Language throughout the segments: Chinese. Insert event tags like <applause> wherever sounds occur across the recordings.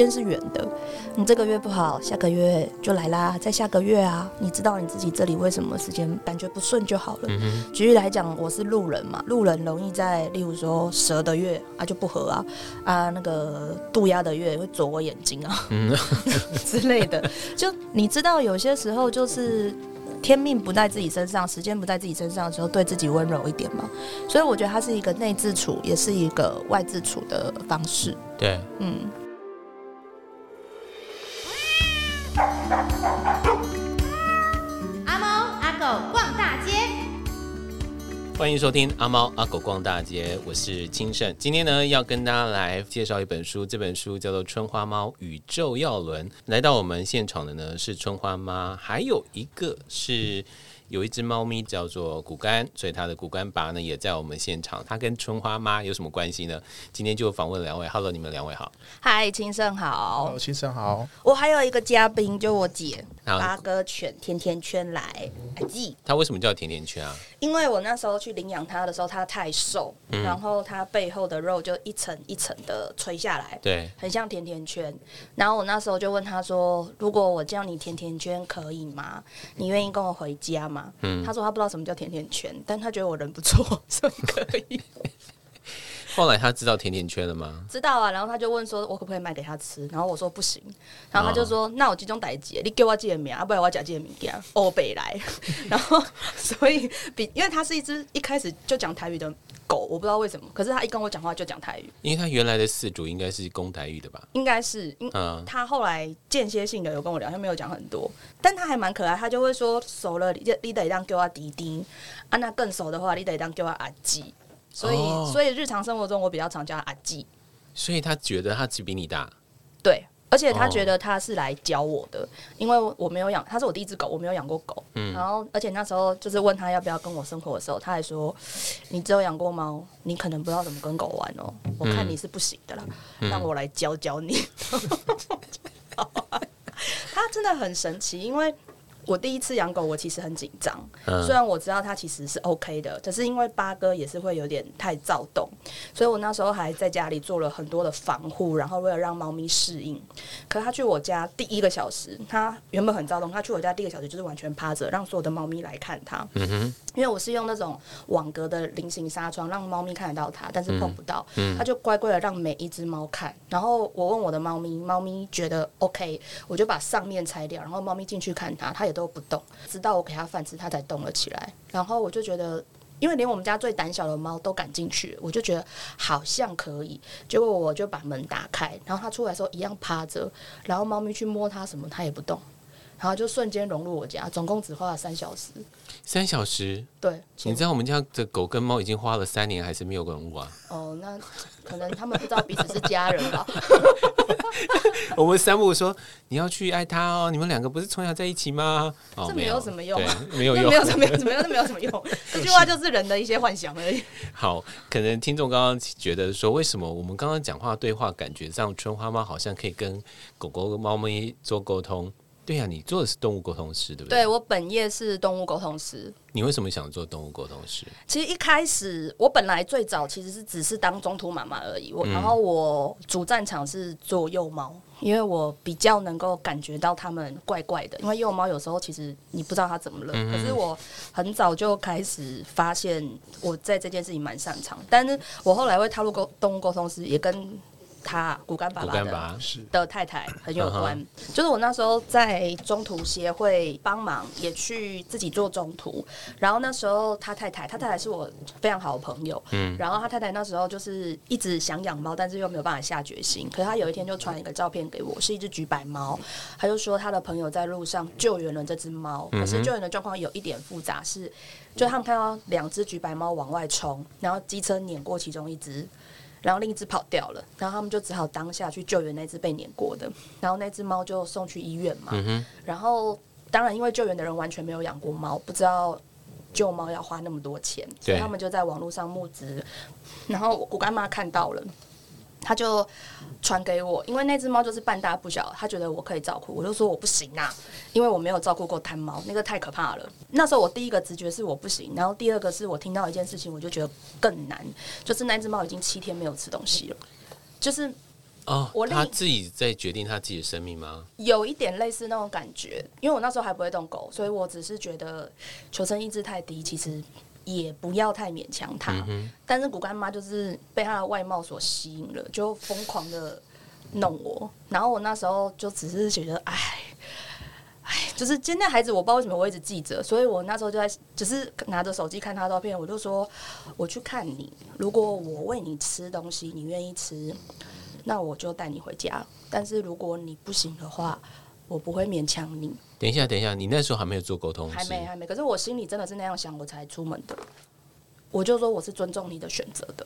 时间是远的，你这个月不好，下个月就来啦，在下个月啊，你知道你自己这里为什么时间感觉不顺就好了。嗯、举例来讲，我是路人嘛，路人容易在，例如说蛇的月啊就不合啊，啊那个渡鸦的月会啄我眼睛啊，嗯、<laughs> 之类的。就你知道，有些时候就是。天命不在自己身上，时间不在自己身上的时候，对自己温柔一点嘛。所以我觉得它是一个内自处，也是一个外自处的方式。对，嗯。欢迎收听阿猫阿狗逛大街，我是清盛。今天呢，要跟大家来介绍一本书，这本书叫做《春花猫宇宙药轮》。来到我们现场的呢是春花妈，还有一个是。有一只猫咪叫做骨干，所以它的骨干爸呢也在我们现场。它跟春花妈有什么关系呢？今天就访问两位。Hello，你们两位好。嗨，清盛好。Hello，清盛好。我还有一个嘉宾，就我姐，八哥犬甜甜圈来。阿季，它为什么叫甜甜圈啊？因为我那时候去领养它的时候，它太瘦，嗯、然后它背后的肉就一层一层的垂下来，对，很像甜甜圈。然后我那时候就问他说：“如果我叫你甜甜圈可以吗？你愿意跟我回家吗？”嗯，他说他不知道什么叫甜甜圈，但他觉得我人不错，<laughs> 所以可以。<laughs> 后来他知道甜甜圈了吗？知道啊，然后他就问说：“我可不可以买给他吃？”然后我说：“不行。”然后他就说：“哦、那我集中代志，你给我寄的名，不然我假寄个名给。”欧北来，<laughs> 然后所以比因为他是一只一开始就讲台语的狗，我不知道为什么，可是他一跟我讲话就讲台语，因为他原来的饲主应该是公台语的吧？应该是，嗯，他后来间歇性的有跟我聊，他没有讲很多，但他还蛮可爱，他就会说熟了，你你得当给我弟弟啊，那更熟的话，你得当给我阿吉。所以，哦、所以日常生活中我比较常叫他阿季。所以他觉得他只比你大。对，而且他觉得他是来教我的，哦、因为我没有养，他是我第一只狗，我没有养过狗。嗯。然后，而且那时候就是问他要不要跟我生活的时候，他还说：“你只有养过猫，你可能不知道怎么跟狗玩哦。我看你是不行的啦，嗯、让我来教教你。嗯 <laughs> ”他真的很神奇，因为。我第一次养狗，我其实很紧张。嗯、虽然我知道它其实是 OK 的，可是因为八哥也是会有点太躁动，所以我那时候还在家里做了很多的防护，然后为了让猫咪适应。可是他去我家第一个小时，他原本很躁动，他去我家第一个小时就是完全趴着，让所有的猫咪来看他。嗯、哼因为我是用那种网格的菱形纱窗，让猫咪看得到它，但是碰不到。嗯、他就乖乖的让每一只猫看。然后我问我的猫咪，猫咪觉得 OK，我就把上面拆掉，然后猫咪进去看它，它也都都不动，直到我给它饭吃，它才动了起来。然后我就觉得，因为连我们家最胆小的猫都敢进去，我就觉得好像可以。结果我就把门打开，然后它出来的时候一样趴着，然后猫咪去摸它什么，它也不动。然后就瞬间融入我家，总共只花了三小时。三小时？对。你知道我们家的狗跟猫已经花了三年，还是没有融入啊？哦，那可能他们不知道彼此是家人吧。<laughs> 我们三木说：“你要去爱他哦，你们两个不是从小在一起吗？”哦，这没有什么用，没有用，没有什么，没有什么，没有什么用。<laughs> 这句话就是人的一些幻想而已。好，可能听众刚刚觉得说，为什么我们刚刚讲话对话，感觉上春花猫好像可以跟狗狗、猫咪做沟通？对呀、啊，你做的是动物沟通师，对不对？对，我本业是动物沟通师。你为什么想做动物沟通师？其实一开始我本来最早其实是只是当中途妈妈而已。我、嗯、然后我主战场是做幼猫，因为我比较能够感觉到他们怪怪的。因为幼猫有时候其实你不知道它怎么了，嗯、可是我很早就开始发现我在这件事情蛮擅长。但是我后来会踏入沟动物沟通师，也跟。他骨干爸爸的的太太很有关，就是我那时候在中途协会帮忙，也去自己做中途。然后那时候他太太，他太太是我非常好的朋友，嗯，然后他太太那时候就是一直想养猫，但是又没有办法下决心。可是他有一天就传一个照片给我，是一只橘白猫，他就说他的朋友在路上救援了这只猫，可是救援的状况有一点复杂，是就他们看到两只橘白猫往外冲，然后机车碾过其中一只。然后另一只跑掉了，然后他们就只好当下去救援那只被碾过的，然后那只猫就送去医院嘛。嗯、然后当然，因为救援的人完全没有养过猫，不知道救猫要花那么多钱，所以他们就在网络上募资。然后我干妈看到了。他就传给我，因为那只猫就是半大不小，他觉得我可以照顾，我就说我不行啊，因为我没有照顾过贪猫，那个太可怕了。那时候我第一个直觉是我不行，然后第二个是我听到一件事情，我就觉得更难，就是那只猫已经七天没有吃东西了，就是哦，我另他自己在决定他自己的生命吗？有一点类似那种感觉，因为我那时候还不会动狗，所以我只是觉得求生意志太低，其实也不要太勉强他。嗯但是骨干妈就是被他的外貌所吸引了，就疯狂的弄我。然后我那时候就只是觉得，哎，哎，就是今天孩子，我不知道为什么我一直记着，所以我那时候就在，只是拿着手机看他照片，我就说，我去看你，如果我喂你吃东西，你愿意吃，那我就带你回家。但是如果你不行的话，我不会勉强你。等一下，等一下，你那时候还没有做沟通，还没，还没。可是我心里真的是那样想，我才出门的。我就说我是尊重你的选择的。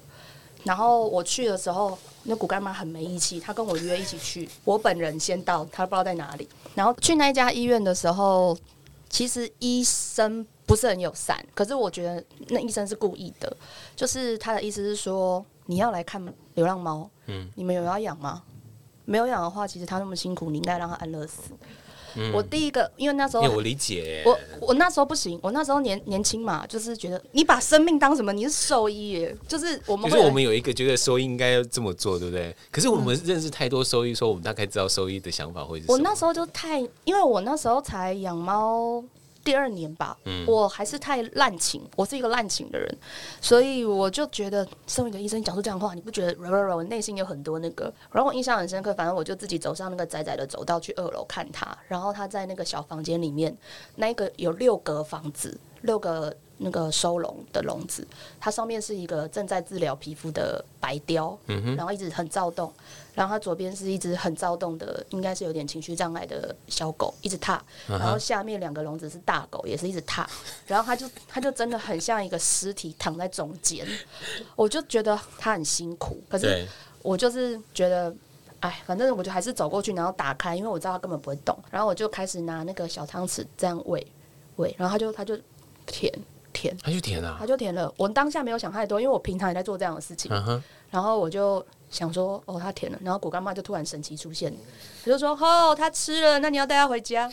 然后我去的时候，那骨干妈很没义气，她跟我约一起去，我本人先到，她不知道在哪里。然后去那一家医院的时候，其实医生不是很友善，可是我觉得那医生是故意的，就是他的意思是说，你要来看流浪猫，嗯，你们有要养吗？没有养的话，其实他那么辛苦，你应该让他安乐死。我第一个，因为那时候我理解，我我那时候不行，我那时候年年轻嘛，就是觉得你把生命当什么？你是兽医耶，就是我们会。可是我们有一个觉得兽医应该要这么做，对不对？可是我们认识太多兽医，说我们大概知道兽医的想法会是什么。我那时候就太，因为我那时候才养猫第二年吧，嗯我还是太滥情，我是一个滥情的人，所以我就觉得身为一个医生讲出这样的话，你不觉得？我内心有很多那个，然后我印象很深刻。反正我就自己走上那个窄窄的走道去二楼看他，然后他在那个小房间里面，那个有六格房子，六个那个收容的笼子，它上面是一个正在治疗皮肤的白貂，然后一直很躁动。然后它左边是一只很躁动的，应该是有点情绪障碍的小狗，一直踏。然后下面两个笼子是大狗，也是一直踏。然后它就它就真的很像一个尸体躺在中间，我就觉得它很辛苦。可是我就是觉得，哎，反正我就还是走过去，然后打开，因为我知道它根本不会动。然后我就开始拿那个小汤匙这样喂喂，然后它就它就舔舔，它就填了，他就填了。我当下没有想太多，因为我平常也在做这样的事情。然后我就。想说哦，他填了，然后果干妈就突然神奇出现，他就说哦，他吃了，那你要带他回家。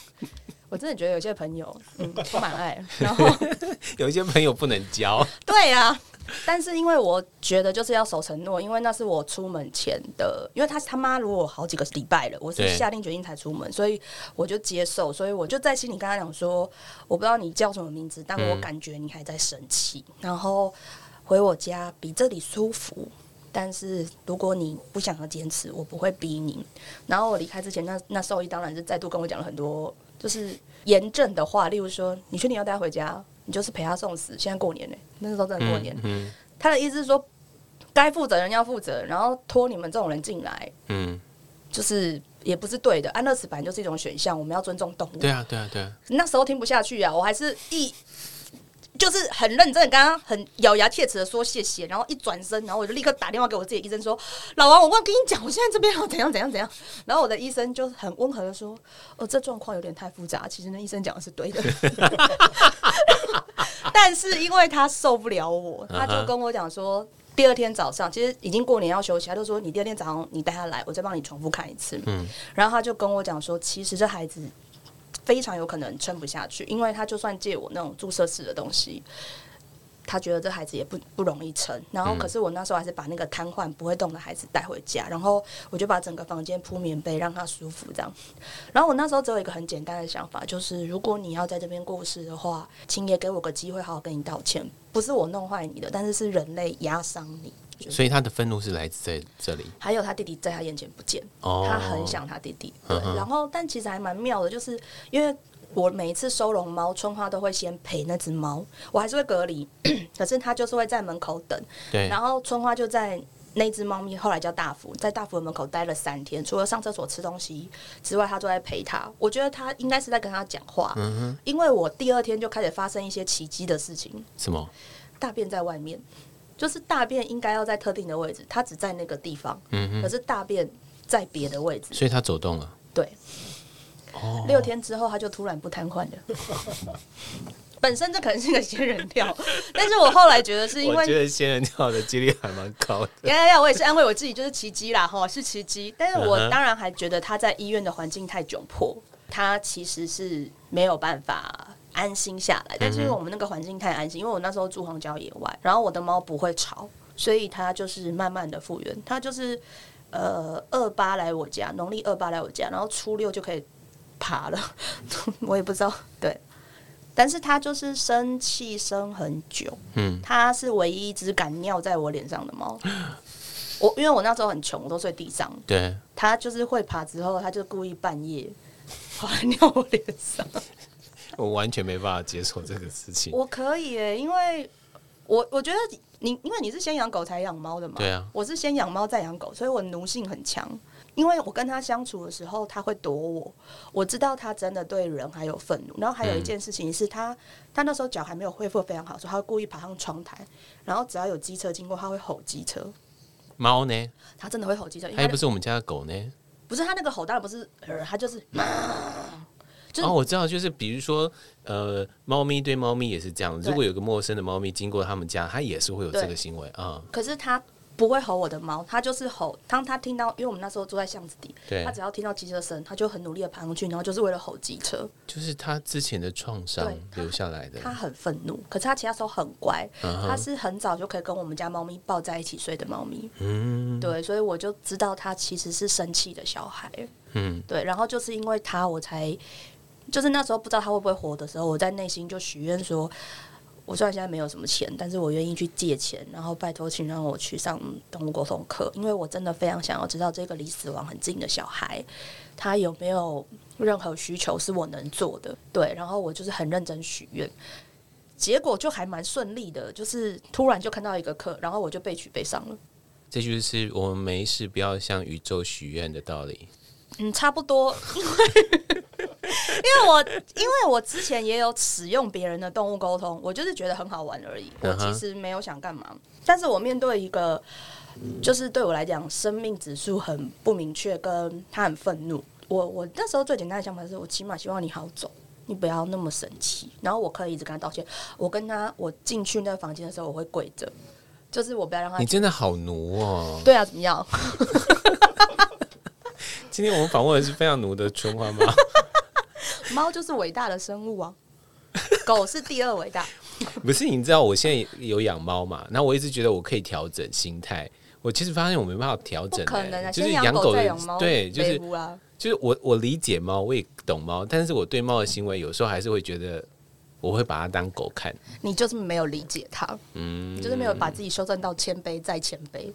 <laughs> 我真的觉得有些朋友嗯充满爱，然后 <laughs> 有一些朋友不能交。对啊，<laughs> 但是因为我觉得就是要守承诺，因为那是我出门前的，因为他他妈如果好几个礼拜了，我是下定决心才出门，所以我就接受，所以我就在心里跟他讲说，我不知道你叫什么名字，但我感觉你还在生气，嗯、然后回我家比这里舒服。但是如果你不想要坚持，我不会逼你。然后我离开之前，那那兽医当然是再度跟我讲了很多就是严正的话，例如说，你确定要带他回家？你就是陪他送死。现在过年呢，那时候真的过年。嗯嗯、他的意思是说，该负责人要负责，然后拖你们这种人进来，嗯，就是也不是对的。安乐死本来就是一种选项，我们要尊重动物。对啊，对啊，对啊。那时候听不下去啊，我还是一。就是很认真的，刚刚很咬牙切齿的说谢谢，然后一转身，然后我就立刻打电话给我自己的医生说：“老王，我忘跟你讲，我现在这边要怎样怎样怎样。”然后我的医生就很温和的说：“哦，这状况有点太复杂。”其实那医生讲的是对的，但是因为他受不了我，他就跟我讲说，第二天早上其实已经过年要休息，他就说：“你第二天早上你带他来，我再帮你重复看一次。”嗯，然后他就跟我讲说：“其实这孩子。”非常有可能撑不下去，因为他就算借我那种注射式的东西，他觉得这孩子也不不容易撑。然后，可是我那时候还是把那个瘫痪不会动的孩子带回家，然后我就把整个房间铺棉被让他舒服这样。然后我那时候只有一个很简单的想法，就是如果你要在这边过世的话，请也给我个机会好好跟你道歉。不是我弄坏你的，但是是人类压伤你。所以他的愤怒是来自在这里，还有他弟弟在他眼前不见，哦、他很想他弟弟。对，然后但其实还蛮妙的，就是因为我每一次收容猫，春花都会先陪那只猫，我还是会隔离，<clears throat> 可是他就是会在门口等。对，然后春花就在那只猫咪后来叫大福，在大福的门口待了三天，除了上厕所吃东西之外，他都在陪他。我觉得他应该是在跟他讲话，嗯，因为我第二天就开始发生一些奇迹的事情。什么？大便在外面。就是大便应该要在特定的位置，它只在那个地方，可是大便在别的位置，所以它走动了。对，哦，六天之后它就突然不瘫痪了。<laughs> 本身这可能是个仙人跳，<laughs> 但是我后来觉得是因为我觉得仙人跳的几率还蛮高的。呀呀呀！我也是安慰我自己，就是奇迹啦，哈，是奇迹。但是我当然还觉得他在医院的环境太窘迫，他其实是没有办法。安心下来，但是因为我们那个环境太安心，因为我那时候住荒郊野外，然后我的猫不会吵，所以它就是慢慢的复原。它就是呃二八来我家，农历二八来我家，然后初六就可以爬了。<laughs> 我也不知道，对。但是它就是生气生很久，嗯，它是唯一一只敢尿在我脸上的猫。我因为我那时候很穷，我都睡地上。对，它就是会爬之后，它就故意半夜跑来 <laughs> 尿我脸上。我完全没办法接受这个事情。我可以诶，因为我我觉得你因为你是先养狗才养猫的嘛，对啊，我是先养猫再养狗，所以我奴性很强。因为我跟他相处的时候，他会躲我。我知道他真的对人还有愤怒。然后还有一件事情是他，嗯、他那时候脚还没有恢复非常好，所以他会故意爬上窗台，然后只要有机车经过，他会吼机车。猫呢？他真的会吼机车。他又不是我们家的狗呢？不是他那个吼，当然不是，他就是。<laughs> 哦，我知道，就是比如说，呃，猫咪对猫咪也是这样。如果有个陌生的猫咪经过他们家，它也是会有这个行为啊。可是它。不会吼我的猫，它就是吼。当它听到，因为我们那时候住在巷子底，它只要听到机车声，它就很努力的爬上去，然后就是为了吼机车。就是它之前的创伤留下来的。它很愤怒，可是它其他时候很乖。它是很早就可以跟我们家猫咪抱在一起睡的猫咪。嗯，对，所以我就知道它其实是生气的小孩。嗯，对，然后就是因为它，我才就是那时候不知道他会不会活的时候，我在内心就许愿说。我虽然现在没有什么钱，但是我愿意去借钱，然后拜托，请让我去上动物沟通课，因为我真的非常想要知道这个离死亡很近的小孩，他有没有任何需求是我能做的。对，然后我就是很认真许愿，结果就还蛮顺利的，就是突然就看到一个课，然后我就被取被上了。这就是我们没事不要向宇宙许愿的道理。嗯，差不多，因为。<laughs> 因为我因为我之前也有使用别人的动物沟通，我就是觉得很好玩而已。我其实没有想干嘛，但是我面对一个就是对我来讲生命指数很不明确，跟他很愤怒。我我那时候最简单的想法是我起码希望你好走，你不要那么生气。然后我可以一直跟他道歉。我跟他我进去那个房间的时候，我会跪着，就是我不要让他。你真的好奴哦。对啊，怎么样？<laughs> 今天我们访问的是非常奴的春花猫。<laughs> 猫就是伟大的生物啊，狗是第二伟大。<laughs> 不是，你知道我现在有养猫嘛？那我一直觉得我可以调整心态。我其实发现我没办法调整、欸，可能啊，就是养狗的猫对，就是就是我我理解猫，我也懂猫，但是我对猫的行为有时候还是会觉得，我会把它当狗看。你就是没有理解它，嗯，你就是没有把自己修正到谦卑再谦卑。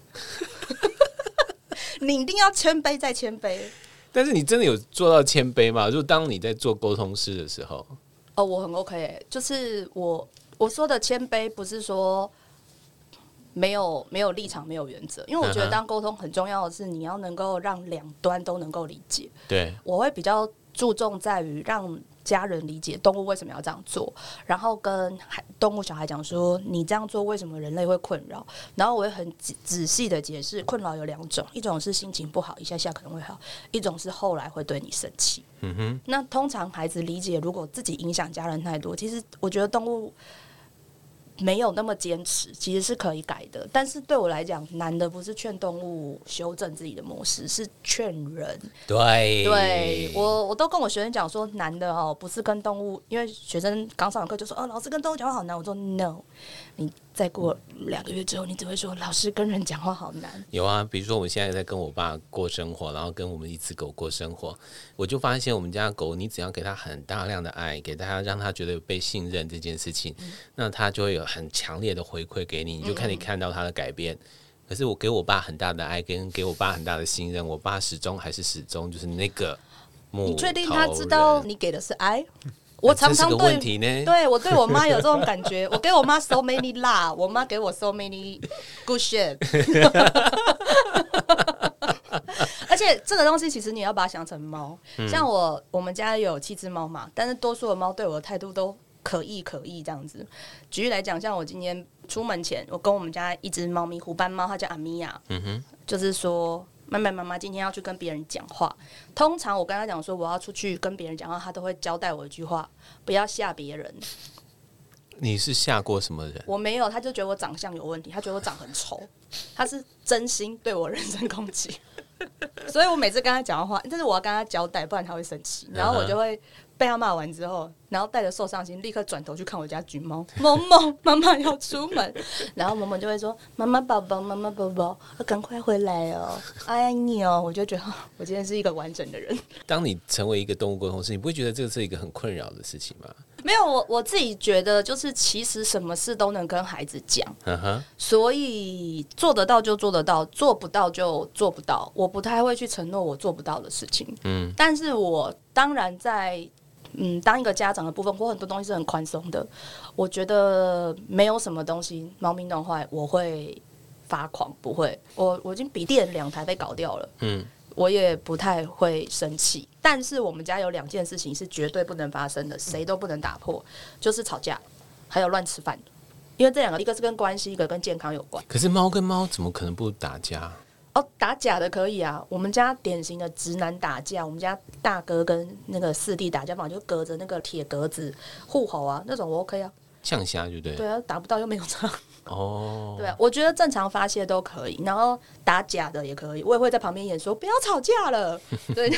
<laughs> 你一定要谦卑再谦卑。但是你真的有做到谦卑吗？就当你在做沟通师的时候，哦，我很 OK，欸，就是我我说的谦卑不是说没有没有立场、没有原则，因为我觉得当沟通很重要的是你要能够让两端都能够理解。对，我会比较注重在于让。家人理解动物为什么要这样做，然后跟孩动物小孩讲说，你这样做为什么人类会困扰，然后我会很仔仔细的解释，困扰有两种，一种是心情不好，一下下可能会好，一种是后来会对你生气。嗯哼，那通常孩子理解，如果自己影响家人太多，其实我觉得动物。没有那么坚持，其实是可以改的。但是对我来讲，难的不是劝动物修正自己的模式，是劝人。对，对我我都跟我学生讲说，难的哦，不是跟动物，因为学生刚上完课就说，哦，老师跟动物讲话好难。我说，no，你。再过两个月之后，你只会说老师跟人讲话好难。有啊，比如说我现在在跟我爸过生活，然后跟我们一只狗过生活，我就发现我们家狗，你只要给它很大量的爱，给它让它觉得被信任这件事情，嗯、那它就会有很强烈的回馈给你，你就看你看到它的改变。嗯、可是我给我爸很大的爱，跟给我爸很大的信任，我爸始终还是始终就是那个。你确定他知道你给的是爱？我常常对，对我对我妈有这种感觉，我给我妈 so many love，我妈给我 so many good shit。<laughs> 而且这个东西其实你要把它想成猫，像我我们家有七只猫嘛，但是多数的猫对我的态度都可意可意这样子。举例来讲，像我今天出门前，我跟我们家一只猫咪虎斑猫，它叫阿米亚，嗯哼，就是说。妹妹妈妈今天要去跟别人讲话，通常我跟他讲说我要出去跟别人讲话，他都会交代我一句话：不要吓别人。你是吓过什么人？我没有，他就觉得我长相有问题，他觉得我长很丑，他是真心对我人身攻击。所以我每次跟他讲话，但是我要跟他交代，不然他会生气。然后我就会被他骂完之后，然后带着受伤心，立刻转头去看我家橘猫。萌萌，妈妈要出门，然后萌萌就会说：“妈妈宝宝，妈妈宝宝，赶快回来哦，爱你哦。”我就觉得我今天是一个完整的人。<laughs> 当你成为一个动物沟通师，你不会觉得这个是一个很困扰的事情吗？没有，我我自己觉得就是其实什么事都能跟孩子讲，所以做得到就做得到，做不到就做不到。我不太会去承诺我做不到的事情，嗯，但是我当然在。嗯，当一个家长的部分，我很多东西是很宽松的。我觉得没有什么东西猫咪弄坏，我会发狂，不会。我我已经笔电两台被搞掉了，嗯，我也不太会生气。但是我们家有两件事情是绝对不能发生的，谁都不能打破，就是吵架，还有乱吃饭。因为这两个，一个是跟关系，一个跟健康有关。可是猫跟猫怎么可能不打架？哦，打假的可以啊！我们家典型的直男打架，我们家大哥跟那个四弟打架嘛，就隔着那个铁格子护吼啊，那种我 OK 啊。呛虾就对。对啊，打不到又没有伤。哦。<laughs> 对啊，我觉得正常发泄都可以，然后打假的也可以，我也会在旁边演说不要吵架了。<laughs> 对，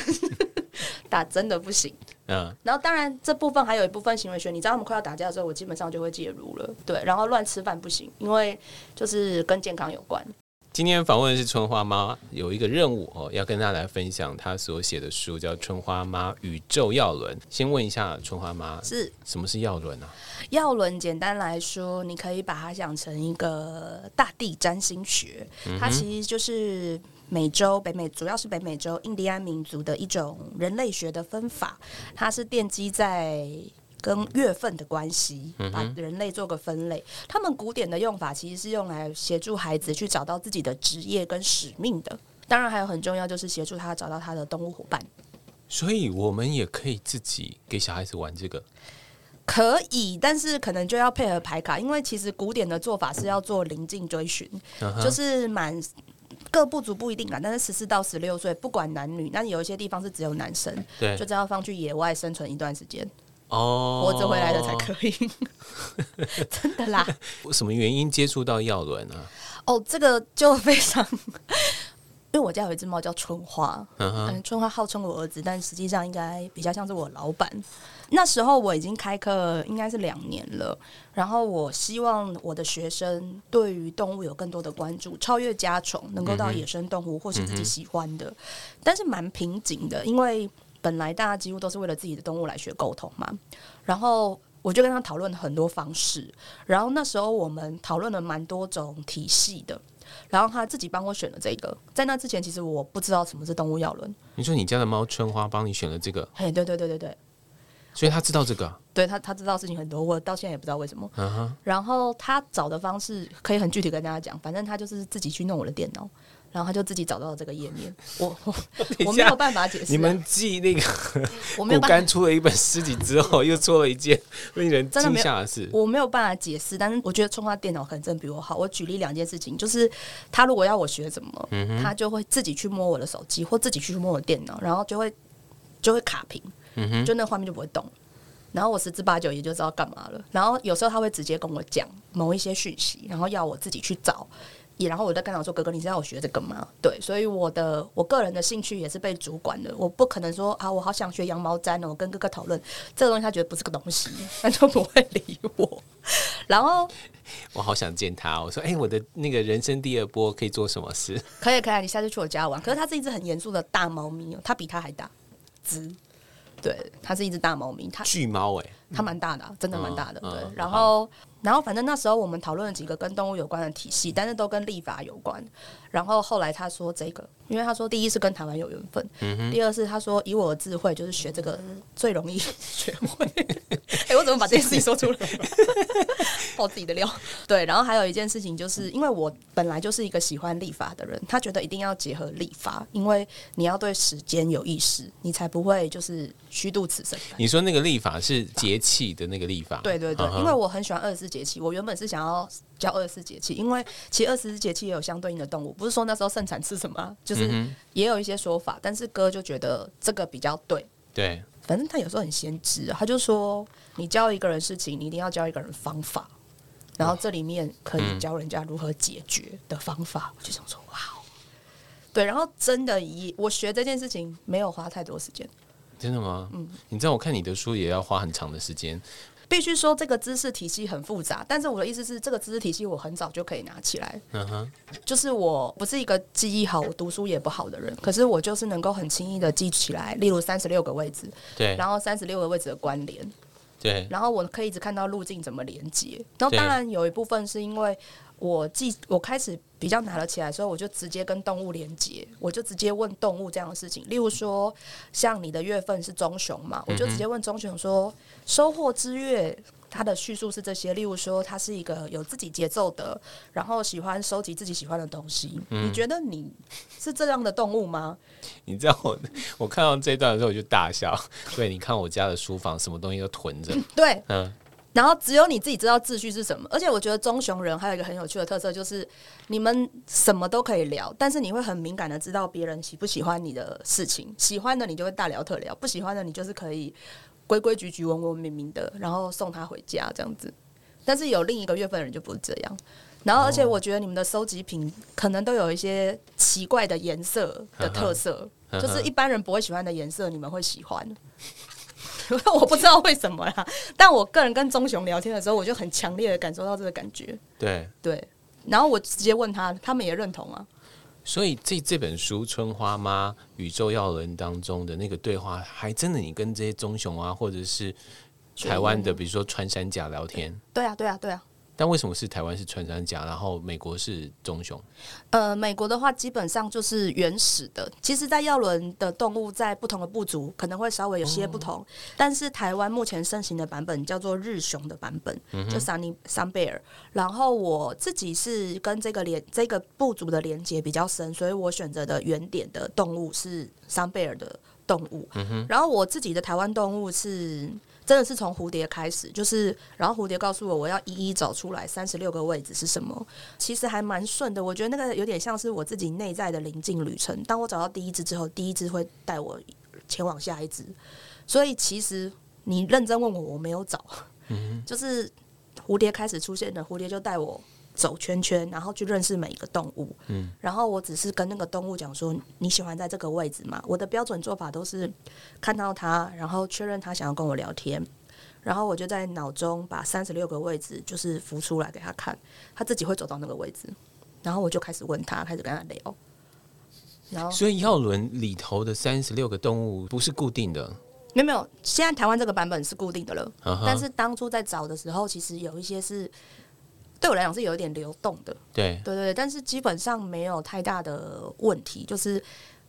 <laughs> 打真的不行。嗯。然后当然这部分还有一部分行为学，你知道他们快要打架的时候，我基本上就会介入了。对，然后乱吃饭不行，因为就是跟健康有关。今天访问的是春花妈，有一个任务哦，要跟大家来分享她所写的书，叫《春花妈宇宙药轮》。先问一下春花妈，是什么是药轮啊？药轮简单来说，你可以把它想成一个大地占星学，它其实就是美洲北美，主要是北美洲印第安民族的一种人类学的分法，它是奠基在。跟月份的关系，把人类做个分类。他们古典的用法其实是用来协助孩子去找到自己的职业跟使命的。当然，还有很重要就是协助他找到他的动物伙伴。所以，我们也可以自己给小孩子玩这个。可以，但是可能就要配合牌卡，因为其实古典的做法是要做临近追寻，就是满各部族不一定啊。但是十四到十六岁，不管男女，那有一些地方是只有男生，对，就这样放去野外生存一段时间。哦，活着回来的才可以，真的啦。什么原因接触到药轮啊？哦，这个就非常，因为我家有一只猫叫春花，嗯，春花号称我儿子，但实际上应该比较像是我老板。那时候我已经开课应该是两年了，然后我希望我的学生对于动物有更多的关注，超越家宠，能够到野生动物或是自己喜欢的，但是蛮瓶颈的，因为。本来大家几乎都是为了自己的动物来学沟通嘛，然后我就跟他讨论很多方式，然后那时候我们讨论了蛮多种体系的，然后他自己帮我选了这个。在那之前，其实我不知道什么是动物药轮。你说你家的猫春花帮你选了这个？嘿，对对对对对，所以他知道这个？对他，他知道事情很多，我到现在也不知道为什么。然后他找的方式可以很具体跟大家讲，反正他就是自己去弄我的电脑。然后他就自己找到了这个页面，<laughs> 我我我没有办法解释。你们记那个 <laughs> 我没有干出了一本诗集之后，又做了一件令人惊吓的事。我没有办法解释，但是我觉得冲他电脑可能真的比我好。我举例两件事情，就是他如果要我学什么，他就会自己去摸我的手机，或自己去摸我的电脑，然后就会就会卡屏，就那画面就不会动。然后我十之八九也就知道干嘛了。然后有时候他会直接跟我讲某一些讯息，然后要我自己去找。然后我在跟他说：“哥哥，你知道我学这个吗？”对，所以我的我个人的兴趣也是被主管的。我不可能说啊，我好想学羊毛毡哦。我跟哥哥讨论这个东西，他觉得不是个东西，他就不会理我。然后 <laughs> 我好想见他，我说：“哎、欸，我的那个人生第二波可以做什么事？” <laughs> 可以，可以，你下次去我家玩。可是它是一只很严肃的大猫咪哦，它比他还大，只对，它是一只大猫咪，它巨猫哎、欸，它蛮大的，真的蛮大的。嗯、对，嗯、然后。然后反正那时候我们讨论了几个跟动物有关的体系，但是都跟立法有关。然后后来他说这个，因为他说第一是跟台湾有缘分，嗯、哼第二是他说以我的智慧，就是学这个最容易学会。<laughs> 哎，我怎么把这件事情说出来？<laughs> 爆自己的料。对，然后还有一件事情，就是因为我本来就是一个喜欢立法的人，他觉得一定要结合立法，因为你要对时间有意识，你才不会就是虚度此生。你说那个立法是节气的那个立法？对对对，因为我很喜欢二十四节气。我原本是想要教二十四节气，因为其实二十四节气也有相对应的动物。不是说那时候盛产吃什么，就是也有一些说法。但是哥就觉得这个比较对。对，反正他有时候很先知，他就说你教一个人事情，你一定要教一个人方法。然后这里面可以教人家如何解决的方法。我就想说，哇，对。然后真的，以我学这件事情没有花太多时间。真的吗？嗯，你知道我看你的书也要花很长的时间。必须说这个知识体系很复杂，但是我的意思是，这个知识体系我很早就可以拿起来。嗯哼，就是我不是一个记忆好、我读书也不好的人，可是我就是能够很轻易的记起来，例如三十六个位置，对，然后三十六个位置的关联，对，然后我可以一直看到路径怎么连接。然后当然有一部分是因为。我记，我开始比较拿了起来的时候，我就直接跟动物连接，我就直接问动物这样的事情。例如说，像你的月份是棕熊嘛，我就直接问棕熊说：“收获之月，它的叙述是这些。例如说，它是一个有自己节奏的，然后喜欢收集自己喜欢的东西。嗯、你觉得你是这样的动物吗？” <laughs> 你知道我，我看到这段的时候我就大笑。<laughs> 对，你看我家的书房，什么东西都囤着。<laughs> 对，嗯。然后只有你自己知道秩序是什么，而且我觉得棕熊人还有一个很有趣的特色，就是你们什么都可以聊，但是你会很敏感的知道别人喜不喜欢你的事情，喜欢的你就会大聊特聊，不喜欢的你就是可以规规矩矩、文文明明的，然后送他回家这样子。但是有另一个月份的人就不是这样。然后，而且我觉得你们的收集品可能都有一些奇怪的颜色的特色，就是一般人不会喜欢的颜色，你们会喜欢。我不知道为什么啦，但我个人跟棕熊聊天的时候，我就很强烈的感受到这个感觉。对对，然后我直接问他，他们也认同啊。所以这这本书《春花妈宇宙要人》当中的那个对话，还真的你跟这些棕熊啊，或者是台湾的，比如说穿山甲聊天。对啊，对啊，对啊。但为什么是台湾是穿山甲，然后美国是棕熊？呃，美国的话基本上就是原始的。其实，在药轮的动物在不同的部族可能会稍微有些不同，哦、但是台湾目前盛行的版本叫做日熊的版本，嗯、就 Sunny Sun Bear。然后我自己是跟这个连这个部族的连接比较深，所以我选择的原点的动物是 Sun Bear 的动物。嗯、然后我自己的台湾动物是。真的是从蝴蝶开始，就是然后蝴蝶告诉我，我要一一找出来三十六个位置是什么。其实还蛮顺的，我觉得那个有点像是我自己内在的临近旅程。当我找到第一只之后，第一只会带我前往下一只。所以其实你认真问我，我没有找，嗯，就是蝴蝶开始出现的，蝴蝶就带我。走圈圈，然后去认识每一个动物。嗯，然后我只是跟那个动物讲说，你喜欢在这个位置吗？我的标准做法都是看到它，然后确认它想要跟我聊天，然后我就在脑中把三十六个位置就是浮出来给他看，他自己会走到那个位置，然后我就开始问他，开始跟他聊。然后，所以药轮里头的三十六个动物不是固定的？没有没有，现在台湾这个版本是固定的了。Uh huh. 但是当初在找的时候，其实有一些是。对我来讲是有一点流动的，对对对，但是基本上没有太大的问题，就是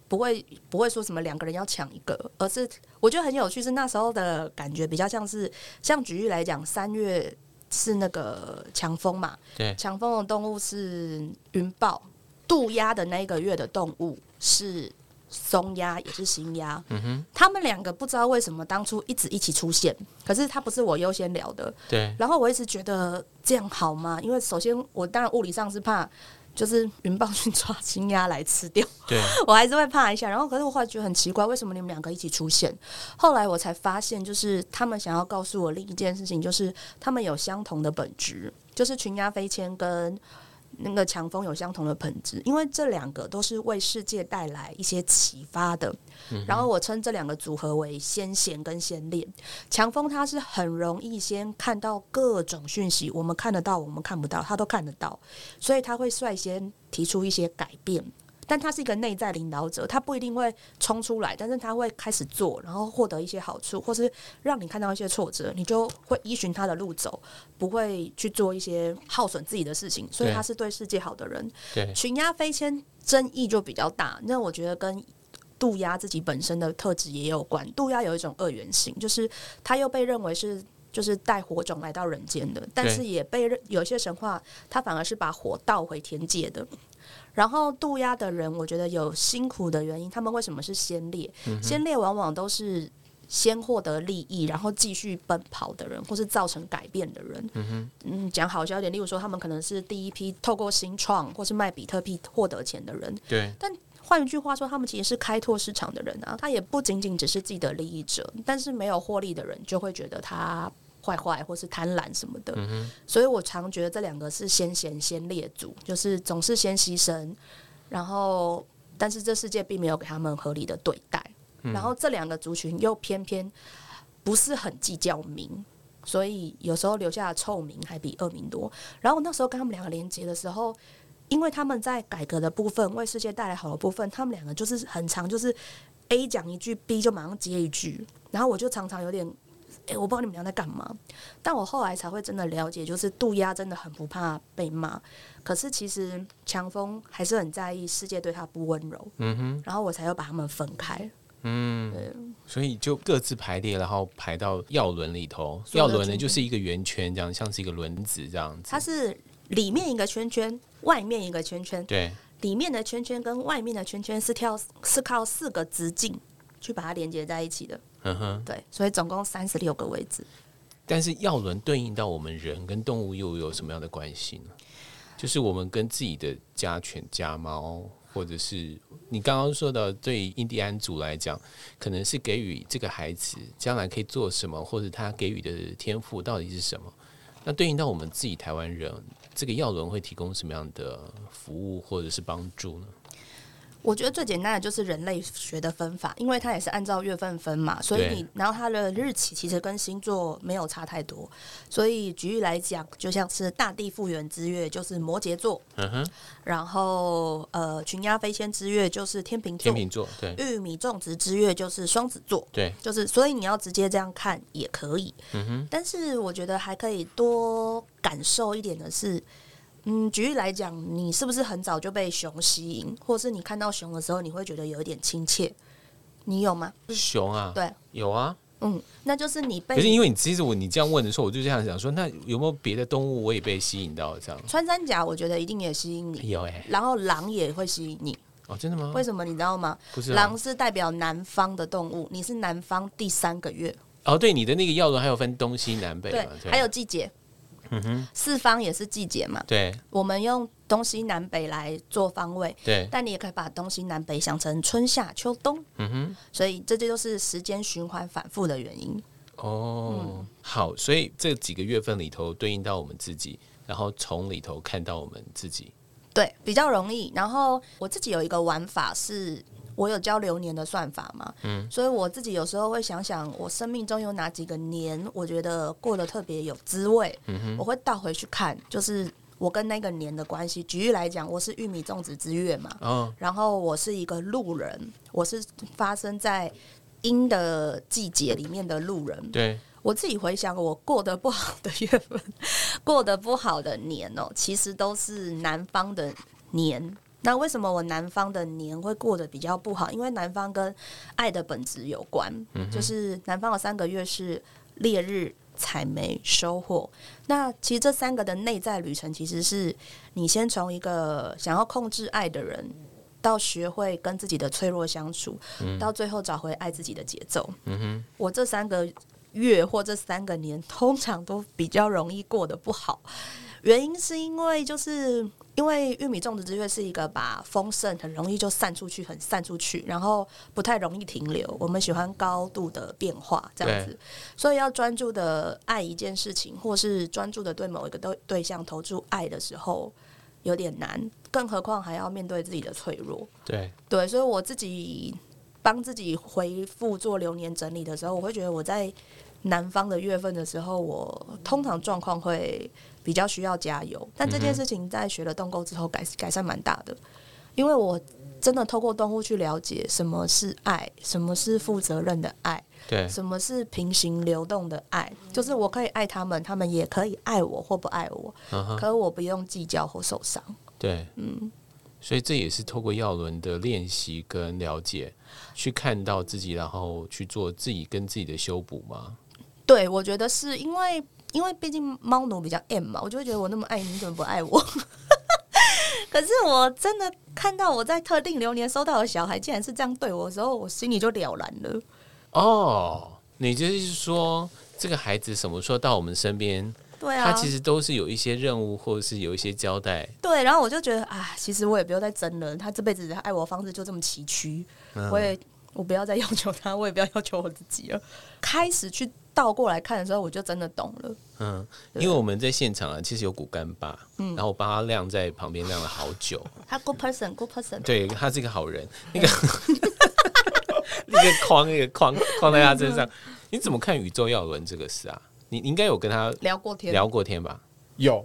不会不会说什么两个人要抢一个，而是我觉得很有趣，是那时候的感觉比较像是，像举例来讲，三月是那个强风嘛，对，强风的动物是云豹，渡鸦的那一个月的动物是。松鸭也是新鸭，嗯哼，他们两个不知道为什么当初一直一起出现，可是他不是我优先聊的，对。然后我一直觉得这样好吗？因为首先我当然物理上是怕，就是云豹去抓新鸭来吃掉，对，<laughs> 我还是会怕一下。然后可是我后来觉得很奇怪，为什么你们两个一起出现？后来我才发现，就是他们想要告诉我另一件事情，就是他们有相同的本质，就是群鸭飞迁跟。那个强风有相同的本质，因为这两个都是为世界带来一些启发的。嗯、然后我称这两个组合为先贤跟先烈。强风它是很容易先看到各种讯息，我们看得到，我们看不到，他都看得到，所以他会率先提出一些改变。但他是一个内在领导者，他不一定会冲出来，但是他会开始做，然后获得一些好处，或是让你看到一些挫折，你就会依循他的路走，不会去做一些耗损自己的事情。所以他是对世界好的人。对，群鸦飞迁争议就比较大，那我觉得跟渡鸦自己本身的特质也有关。渡鸦有一种二元性，就是他又被认为是就是带火种来到人间的，但是也被认有些神话，他反而是把火倒回天界的。然后渡鸦的人，我觉得有辛苦的原因。他们为什么是先烈？嗯、先烈往往都是先获得利益，然后继续奔跑的人，或是造成改变的人。嗯，讲好笑一点，例如说，他们可能是第一批透过新创或是卖比特币获得钱的人。对。但换一句话说，他们其实是开拓市场的人啊。他也不仅仅只是既得利益者，但是没有获利的人就会觉得他。坏坏或是贪婪什么的，嗯、所以我常觉得这两个是先贤先烈组，就是总是先牺牲，然后但是这世界并没有给他们合理的对待，然后这两个族群又偏偏不是很计较名，所以有时候留下的臭名还比恶名多。然后那时候跟他们两个连接的时候，因为他们在改革的部分为世界带来好的部分，他们两个就是很常，就是 A 讲一句，B 就马上接一句，然后我就常常有点，哎，我不知道你们俩在干嘛。但我后来才会真的了解，就是渡鸦真的很不怕被骂，可是其实强风还是很在意世界对他不温柔。嗯哼，然后我才又把他们分开。嗯，对，所以就各自排列，然后排到药轮里头。药轮呢，就是一个圆圈，这样像是一个轮子这样子。它是里面一个圈圈。外面一个圈圈，对，里面的圈圈跟外面的圈圈是跳是靠四个直径去把它连接在一起的。嗯哼，对，所以总共三十六个位置。但是药轮对应到我们人跟动物又有什么样的关系呢？就是我们跟自己的家犬、家猫，或者是你刚刚说的，对印第安族来讲，可能是给予这个孩子将来可以做什么，或者他给予的天赋到底是什么？那对应到我们自己台湾人。这个药轮会提供什么样的服务或者是帮助呢？我觉得最简单的就是人类学的分法，因为它也是按照月份分嘛，所以你然后它的日期其实跟星座没有差太多。所以举例来讲，就像是大地复原之月就是摩羯座，嗯哼，然后呃群鸦飞仙之月就是天秤座，天平座对，玉米种植之月就是双子座，对，就是所以你要直接这样看也可以，嗯哼，但是我觉得还可以多感受一点的是。嗯，举例来讲，你是不是很早就被熊吸引，或是你看到熊的时候，你会觉得有一点亲切？你有吗？是熊啊？对，有啊。嗯，那就是你被。可是因为你其实我你这样问的时候，我就这样想说，那有没有别的动物我也被吸引到这样？穿山甲，我觉得一定也吸引你。有哎、欸。然后狼也会吸引你。哦，真的吗？为什么你知道吗？不是、啊。狼是代表南方的动物，你是南方第三个月。哦，对，你的那个药轮还有分东西南北对，对，还有季节。嗯哼，四方也是季节嘛？对，我们用东西南北来做方位。对，但你也可以把东西南北想成春夏秋冬。嗯哼，所以这些都是时间循环反复的原因。哦、嗯，好，所以这几个月份里头对应到我们自己，然后从里头看到我们自己，对，比较容易。然后我自己有一个玩法是。我有教流年的算法嘛，嗯，所以我自己有时候会想想，我生命中有哪几个年，我觉得过得特别有滋味，嗯哼，我会倒回去看，就是我跟那个年的关系。举例来讲，我是玉米种植之月嘛，哦，然后我是一个路人，我是发生在阴的季节里面的路人，对，我自己回想，我过得不好的月份，过得不好的年哦，其实都是南方的年。那为什么我南方的年会过得比较不好？因为南方跟爱的本质有关，嗯，就是南方有三个月是烈日、采莓、收获。那其实这三个的内在旅程，其实是你先从一个想要控制爱的人，到学会跟自己的脆弱相处，嗯，到最后找回爱自己的节奏。嗯哼，我这三个月或这三个年，通常都比较容易过得不好。原因是因为就是。因为玉米种植之月是一个把丰盛很容易就散出去，很散出去，然后不太容易停留。我们喜欢高度的变化这样子，所以要专注的爱一件事情，或是专注的对某一个对对象投注爱的时候，有点难。更何况还要面对自己的脆弱。对对，所以我自己帮自己回复做流年整理的时候，我会觉得我在南方的月份的时候，我通常状况会。比较需要加油，但这件事情在学了动构之后改改善蛮大的，因为我真的透过动物去了解什么是爱，什么是负责任的爱，对，什么是平行流动的爱，就是我可以爱他们，他们也可以爱我或不爱我，可我不用计较或受伤。对，嗯，所以这也是透过药轮的练习跟了解，去看到自己，然后去做自己跟自己的修补吗？对，我觉得是因为。因为毕竟猫奴比较 M 嘛，我就会觉得我那么爱你，你怎么不爱我？<laughs> 可是我真的看到我在特定流年收到的小孩竟然是这样对我的时候，我心里就了然了。哦，你就是说这个孩子什么时候到我们身边？对啊，他其实都是有一些任务，或者是有一些交代。对，然后我就觉得啊，其实我也不用再争了。他这辈子爱我的方式就这么崎岖，嗯，我也我不要再要求他，我也不要要求我自己了。开始去。倒过来看的时候，我就真的懂了。嗯，因为我们在现场啊，其实有骨干爸，嗯，然后我帮他晾在旁边晾了好久。他 good person，good person，对，他是一个好人。那个 <laughs> 那个框，那个框框在他身上。你怎么看宇宙耀轮这个事啊？你你应该有跟他聊过天，聊过天吧？有，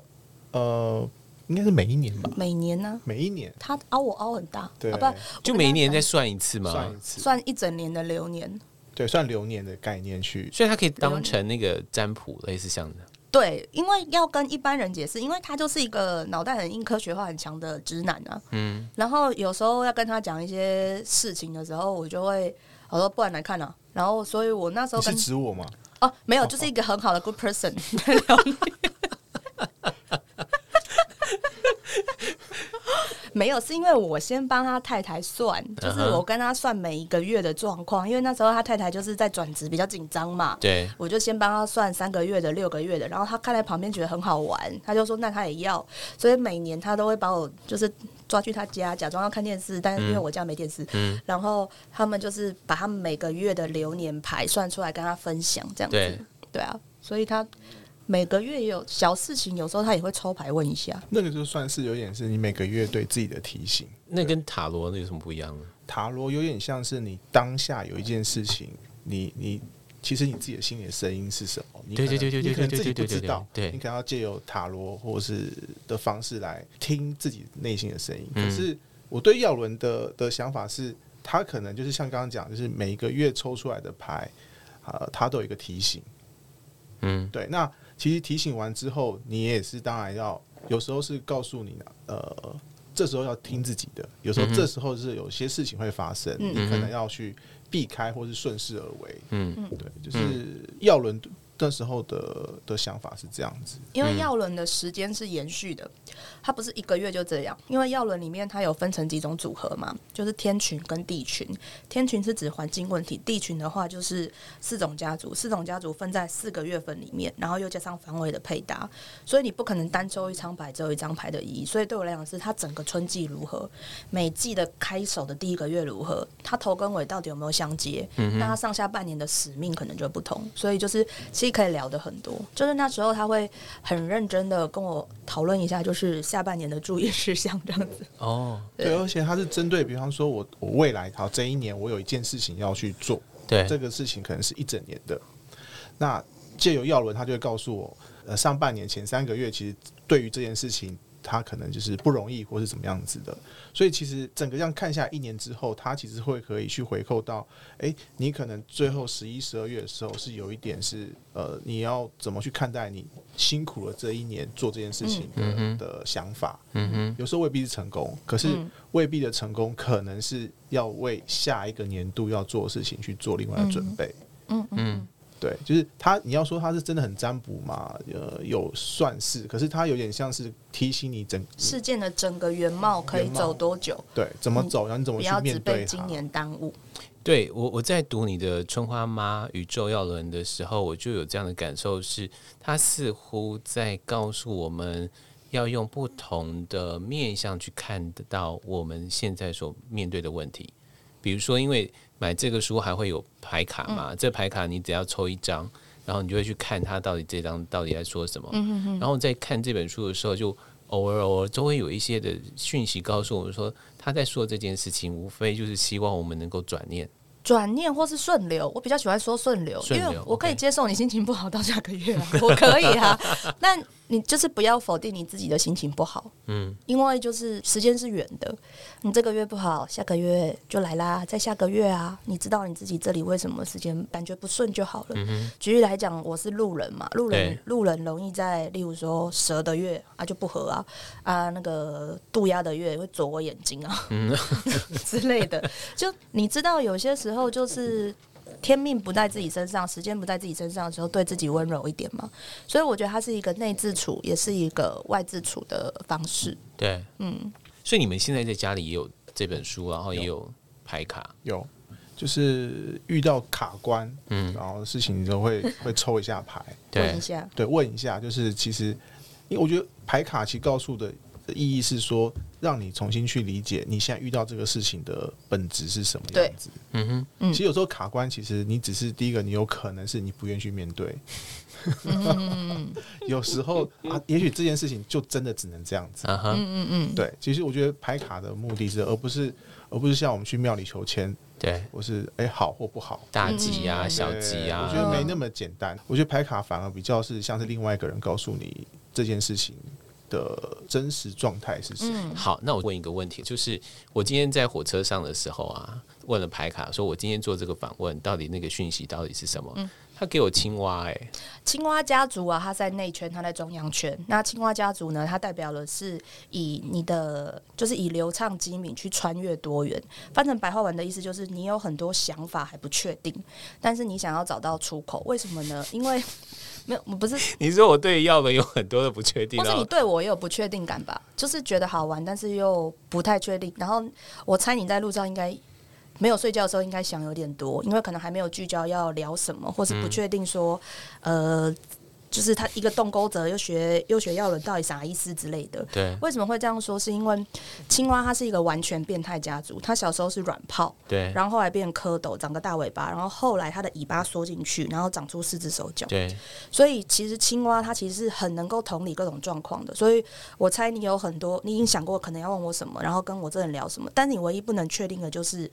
呃，应该是每一年吧？每年呢？每一年，他凹我凹很大，对，不就每一年再算一次吗？算一次，算一整年的流年。对，算流年的概念去，所以它可以当成那个占卜，类似像的。对，因为要跟一般人解释，因为他就是一个脑袋很硬、科学化很强的直男啊。嗯。然后有时候要跟他讲一些事情的时候，我就会我说不然来看啊。然后，所以我那时候跟是指我吗？哦，没有，就是一个很好的 good person。<laughs> 没有，是因为我先帮他太太算，就是我跟他算每一个月的状况，因为那时候他太太就是在转职比较紧张嘛。对，我就先帮他算三个月的、六个月的，然后他看在旁边觉得很好玩，他就说那他也要，所以每年他都会把我就是抓去他家，假装要看电视，但是因为我家没电视，嗯，然后他们就是把他们每个月的流年牌算出来跟他分享，这样子，对，对啊，所以他。每个月也有小事情，有时候他也会抽牌问一下。那个就算是有点是你每个月对自己的提醒。那跟塔罗那有什么不一样呢？塔罗有点像是你当下有一件事情，你你其实你自己的心里的声音是什么？对对对对对对对对，你可能自己不知道。对，你可能要借由塔罗或是的方式来听自己内心的声音。可是我对耀伦的的想法是，他可能就是像刚刚讲，就是每一个月抽出来的牌，呃，他都有一个提醒。嗯，对，那。其实提醒完之后，你也是当然要，有时候是告诉你，呃，这时候要听自己的，有时候这时候是有些事情会发生，嗯、你可能要去避开或是顺势而为。嗯，对，就是要轮。那时候的的想法是这样子，因为药轮的时间是延续的，它不是一个月就这样。因为药轮里面它有分成几种组合嘛，就是天群跟地群。天群是指环境问题，地群的话就是四种家族，四种家族分在四个月份里面，然后又加上方位的配搭，所以你不可能单抽一张牌只有一张牌的意义。所以对我来讲，是它整个春季如何，每季的开首的第一个月如何，它头跟尾到底有没有相接，嗯那它上下半年的使命可能就不同。所以就是可以聊的很多，就是那时候他会很认真的跟我讨论一下，就是下半年的注意事项这样子。哦，对，而且他是针对，比方说我我未来好这一年我有一件事情要去做，对，这个事情可能是一整年的。那借由耀伦，他就会告诉我，呃，上半年前三个月其实对于这件事情。他可能就是不容易，或是怎么样子的，所以其实整个这样看下来，一年之后，他其实会可以去回扣到，哎、欸，你可能最后十一、十二月的时候是有一点是，呃，你要怎么去看待你辛苦了这一年做这件事情的、嗯、的想法？嗯哼，有时候未必是成功，可是未必的成功，可能是要为下一个年度要做的事情去做另外的准备。嗯嗯。嗯对，就是他。你要说他是真的很占卜嘛？呃，有算是，可是他有点像是提醒你整事件的整个原貌可以走多久？对，怎么走？然后你怎么去面对？不要只被今年耽误。对我，我在读你的春花妈宇宙耀轮的时候，我就有这样的感受是，是他似乎在告诉我们要用不同的面向去看得到我们现在所面对的问题，比如说因为。买这个书还会有牌卡嘛？嗯、这牌卡你只要抽一张，然后你就会去看它到底这张到底在说什么。嗯、哼哼然后在看这本书的时候，就偶尔偶尔都会有一些的讯息告诉我们说，他在说这件事情，无非就是希望我们能够转念。转念或是顺流，我比较喜欢说顺流，流，因为我可以接受你心情不好到下个月，啊，我可以啊。<laughs> 那你就是不要否定你自己的心情不好，嗯，因为就是时间是远的，你这个月不好，下个月就来啦，在下个月啊，你知道你自己这里为什么时间感觉不顺就好了。嗯、举例来讲，我是路人嘛，路人路人容易在，例如说蛇的月啊就不合啊啊，那个渡鸦的月会啄我眼睛啊，嗯、<laughs> 之类的。就你知道，有些时候就是。天命不在自己身上，时间不在自己身上的时候，对自己温柔一点嘛。所以我觉得它是一个内自处，也是一个外自处的方式。对，嗯。所以你们现在在家里也有这本书，然后也有牌卡，有，就是遇到卡关，嗯，然后事情你就会 <laughs> 会抽一下牌，问一下，对，问一下，就是其实，因为我觉得牌卡其实告诉的。的意义是说，让你重新去理解你现在遇到这个事情的本质是什么样子。嗯哼，嗯，其实有时候卡关，其实你只是第一个，你有可能是你不愿意去面对。嗯、<laughs> 有时候啊，也许这件事情就真的只能这样子。嗯嗯嗯，对。其实我觉得排卡的目的是，而不是而不是像我们去庙里求签，对，我是哎、欸、好或不好，大吉啊，嗯小吉啊，我觉得没那么简单。我觉得排卡反而比较是像是另外一个人告诉你这件事情的真实状态是什么。嗯好，那我问一个问题，就是我今天在火车上的时候啊，问了牌卡，说我今天做这个访问，到底那个讯息到底是什么？嗯他给我青蛙、欸，哎，青蛙家族啊，他在内圈，他在中央圈。那青蛙家族呢，它代表的是以你的，就是以流畅机敏去穿越多元。翻成白话文的意思就是，你有很多想法还不确定，但是你想要找到出口。为什么呢？因为没有，不是，<laughs> 你说我对药文有很多的不确定，或是你对我也有不确定感吧？就是觉得好玩，但是又不太确定。然后我猜你在路上应该。没有睡觉的时候，应该想有点多，因为可能还没有聚焦要聊什么，或是不确定说，嗯、呃，就是他一个动钩者又学又学药轮到底啥意思之类的。对，为什么会这样说？是因为青蛙它是一个完全变态家族，它小时候是软泡，对，然后后来变蝌蚪，长个大尾巴，然后后来它的尾巴缩进去，然后长出四只手脚。对，所以其实青蛙它其实是很能够同理各种状况的。所以我猜你有很多，你已经想过可能要问我什么，然后跟我这人聊什么，但你唯一不能确定的就是。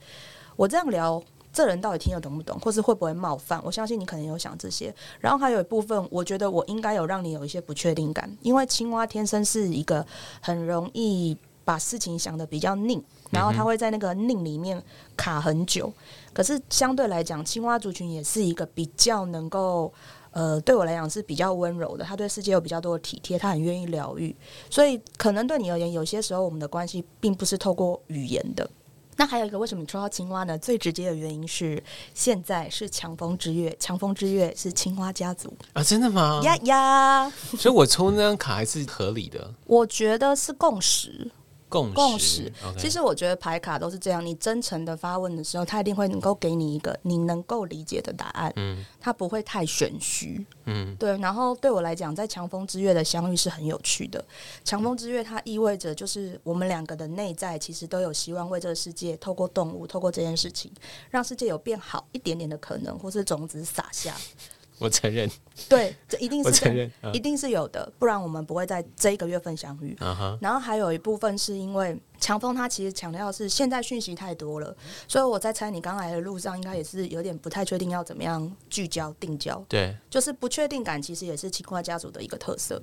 我这样聊，这人到底听得懂不懂，或是会不会冒犯？我相信你可能有想这些。然后还有一部分，我觉得我应该有让你有一些不确定感，因为青蛙天生是一个很容易把事情想的比较拧，然后他会在那个拧里面卡很久。可是相对来讲，青蛙族群也是一个比较能够，呃，对我来讲是比较温柔的。他对世界有比较多的体贴，他很愿意疗愈。所以可能对你而言，有些时候我们的关系并不是透过语言的。那还有一个，为什么你抽到青蛙呢？最直接的原因是，现在是强风之月，强风之月是青蛙家族啊，真的吗？呀呀，所以我抽那张卡还是合理的，我觉得是共识。共共识，其实我觉得牌卡都是这样，你真诚的发问的时候，他一定会能够给你一个你能够理解的答案，嗯，他不会太玄虚，嗯，对。然后对我来讲，在强风之月的相遇是很有趣的。强风之月它意味着就是我们两个的内在其实都有希望为这个世界透过动物，透过这件事情，让世界有变好一点点的可能，或是种子撒下。我承认，<laughs> 对，这一定是承认一定是有的，不然我们不会在这一个月份相遇。然后还有一部分是因为强风，他其实强调的是现在讯息太多了，所以我在猜你刚来的路上应该也是有点不太确定要怎么样聚焦定焦，对。就是不确定感其实也是青蛙家族的一个特色。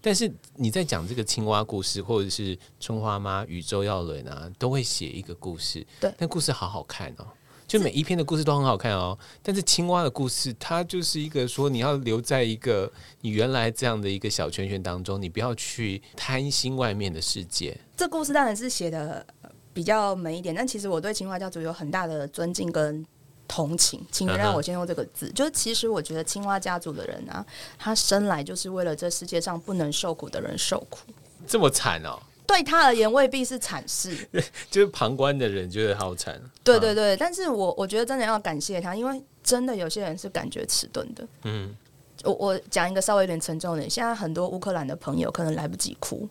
但是你在讲这个青蛙故事，或者是春花妈、宇宙耀伦啊，都会写一个故事，对，但故事好好看哦。就每一篇的故事都很好看哦，但是青蛙的故事，它就是一个说你要留在一个你原来这样的一个小圈圈当中，你不要去贪心外面的世界。这故事当然是写的比较美一点，但其实我对青蛙家族有很大的尊敬跟同情。请原谅我先用这个字，就是其实我觉得青蛙家族的人啊，他生来就是为了这世界上不能受苦的人受苦，这么惨哦。对他而言未必是惨事，<laughs> 就是旁观的人觉得好惨。对对对，但是我我觉得真的要感谢他，因为真的有些人是感觉迟钝的。嗯，我我讲一个稍微有点沉重的，现在很多乌克兰的朋友可能来不及哭，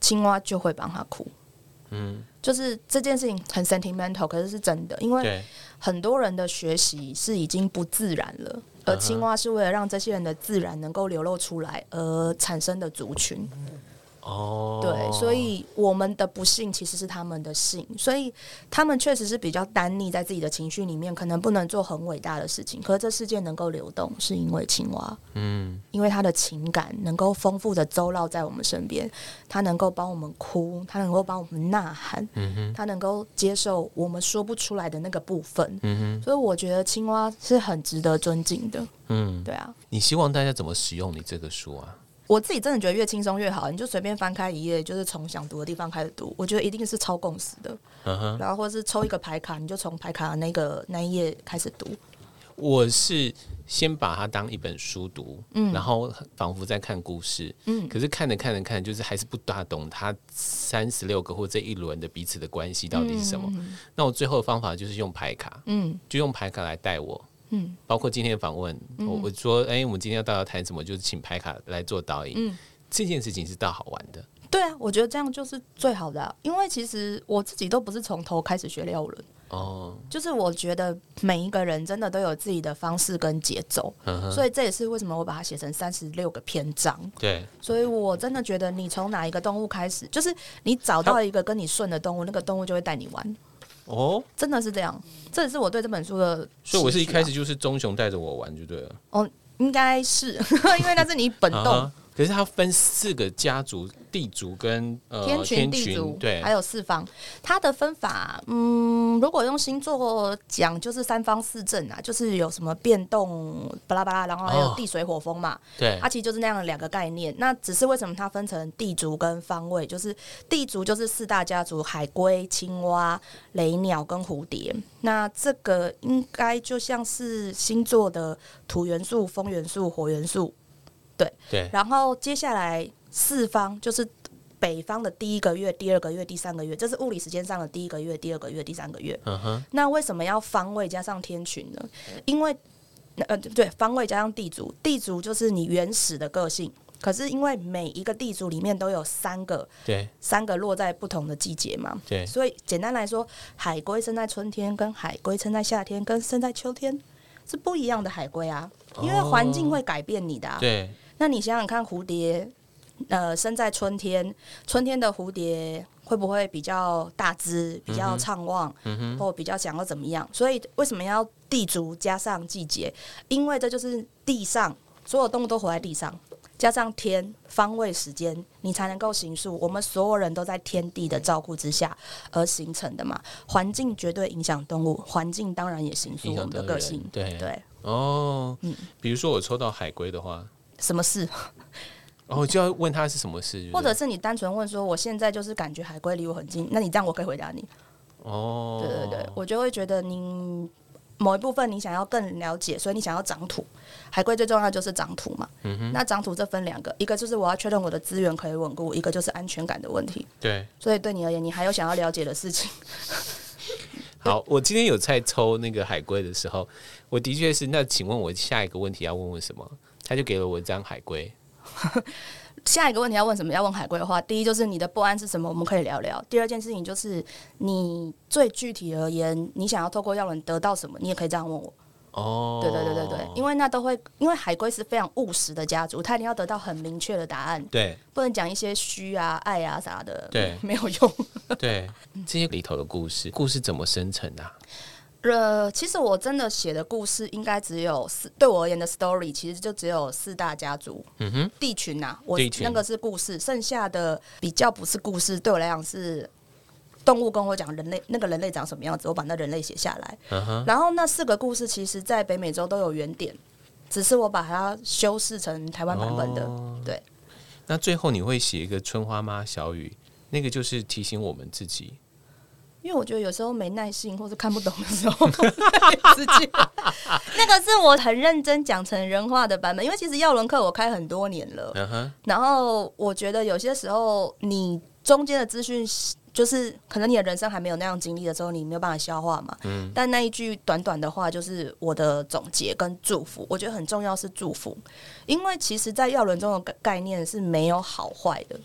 青蛙就会帮他哭。嗯，就是这件事情很 sentimental，可是是真的，因为，很多人的学习是已经不自然了，而青蛙是为了让这些人的自然能够流露出来而产生的族群。哦，对，所以我们的不幸其实是他们的幸，所以他们确实是比较单溺在自己的情绪里面，可能不能做很伟大的事情。可是这世界能够流动，是因为青蛙，嗯，因为他的情感能够丰富的周绕在我们身边，他能够帮我们哭，他能够帮我们呐喊，嗯哼，他能够接受我们说不出来的那个部分。嗯哼，所以我觉得青蛙是很值得尊敬的。嗯，对啊，你希望大家怎么使用你这个书啊？我自己真的觉得越轻松越好，你就随便翻开一页，就是从想读的地方开始读。我觉得一定是超共识的，嗯哼，然后或是抽一个牌卡，你就从牌卡的那个那一页开始读。我是先把它当一本书读，嗯然后仿佛在看故事，嗯可是看着看着看，就是还是不大懂它三十六个或这一轮的彼此的关系到底是什么。那我最后的方法就是用牌卡，嗯就用牌卡来带我。嗯包括今天的访问，我我说，哎、我们今天要到底要谈什么？就是请排卡来做导引。嗯，这件事情是大好玩的。对啊，我觉得这样就是最好的啊、因为其实我自己都不是从头开始学六轮，哦，就是我觉得每一个人真的都有自己的方式跟节奏，嗯，所以这也是为什么我把它写成三十六个篇章。对，所以我真的觉得，你从哪一个动物开始，就是你找到一个跟你顺的动物，那个动物就会带你玩。哦，真的是这样。这也是我对这本书的、啊，所以我是一开始就是棕熊带着我玩就对了。哦，应该是 <laughs> 因为那是你本动。Uh. 可是它分四个家族，地族跟呃天群、地族，对，还有四方。它的分法，嗯，如果用星座讲，就是三方四正啊，就是有什么变动，巴拉巴拉，然后还有地水火风嘛。哦、对，它其实就是那样两个概念。那只是为什么它分成地族跟方位？就是地族就是四大家族：海龟、青蛙、雷鸟跟蝴蝶。那这个应该就像是星座的土元素、风元素、火元素。对，对，然后接下来四方就是北方的第一个月、第二个月、第三个月，这是物理时间上的第一个月、第二个月、第三个月。嗯哼。那为什么要方位加上天群呢？因为呃，对，方位加上地主，地主就是你原始的个性。可是因为每一个地主里面都有三个，对，三个落在不同的季节嘛。对，所以简单来说，海龟生在春天，跟海龟生在夏天，跟生在秋天是不一样的海龟啊，因为环境会改变你的啊。对。那你想想看，蝴蝶，呃，生在春天，春天的蝴蝶会不会比较大只，比较畅旺，嗯、哼或比较想要怎么样？所以为什么要地足加上季节？因为这就是地上所有动物都活在地上，加上天方位时间，你才能够行塑。我们所有人都在天地的照顾之下而形成的嘛。环境绝对影响动物，环境当然也形塑我们的个性。对对哦，嗯，比如说我抽到海龟的话。什么事？然后、哦、就要问他是什么事，或者是你单纯问说，我现在就是感觉海龟离我很近，那你这样我可以回答你。哦，对对对，我就会觉得你某一部分你想要更了解，所以你想要长土。海龟最重要就是长土嘛。嗯哼。那长土这分两个，一个就是我要确认我的资源可以稳固，一个就是安全感的问题。对。所以对你而言，你还有想要了解的事情。<laughs> 好，我今天有在抽那个海龟的时候，我的确是。那请问我下一个问题要问问什么？他就给了我一张海龟。<laughs> 下一个问题要问什么？要问海龟的话，第一就是你的不安是什么？我们可以聊聊。第二件事情就是你最具体而言，你想要透过药轮得到什么？你也可以这样问我。哦，对对对对对，因为那都会，因为海龟是非常务实的家族，他一定要得到很明确的答案。对，不能讲一些虚啊、爱啊啥的。对，没有用。对，这些里头的故事，故事怎么生成的啊？呃，其实我真的写的故事应该只有四，对我而言的 story 其实就只有四大家族，嗯哼，地群呐、啊，我那个是故事，剩下的比较不是故事，对我来讲是动物跟我讲人类那个人类长什么样子，我把那人类写下来，嗯，然后那四个故事其实在北美洲都有原点，只是我把它修饰成台湾版本的，哦、对。那最后你会写一个春花妈小雨，那个就是提醒我们自己。因为我觉得有时候没耐性或是看不懂的时候，<laughs> 直接 <laughs> 那个是我很认真讲成人话的版本。因为其实耀伦课我开很多年了，uh huh. 然后我觉得有些时候你中间的资讯，就是可能你的人生还没有那样经历的时候，你没有办法消化嘛。嗯，但那一句短短的话就是我的总结跟祝福，我觉得很重要是祝福，因为其实，在耀伦中的概念是没有好坏的，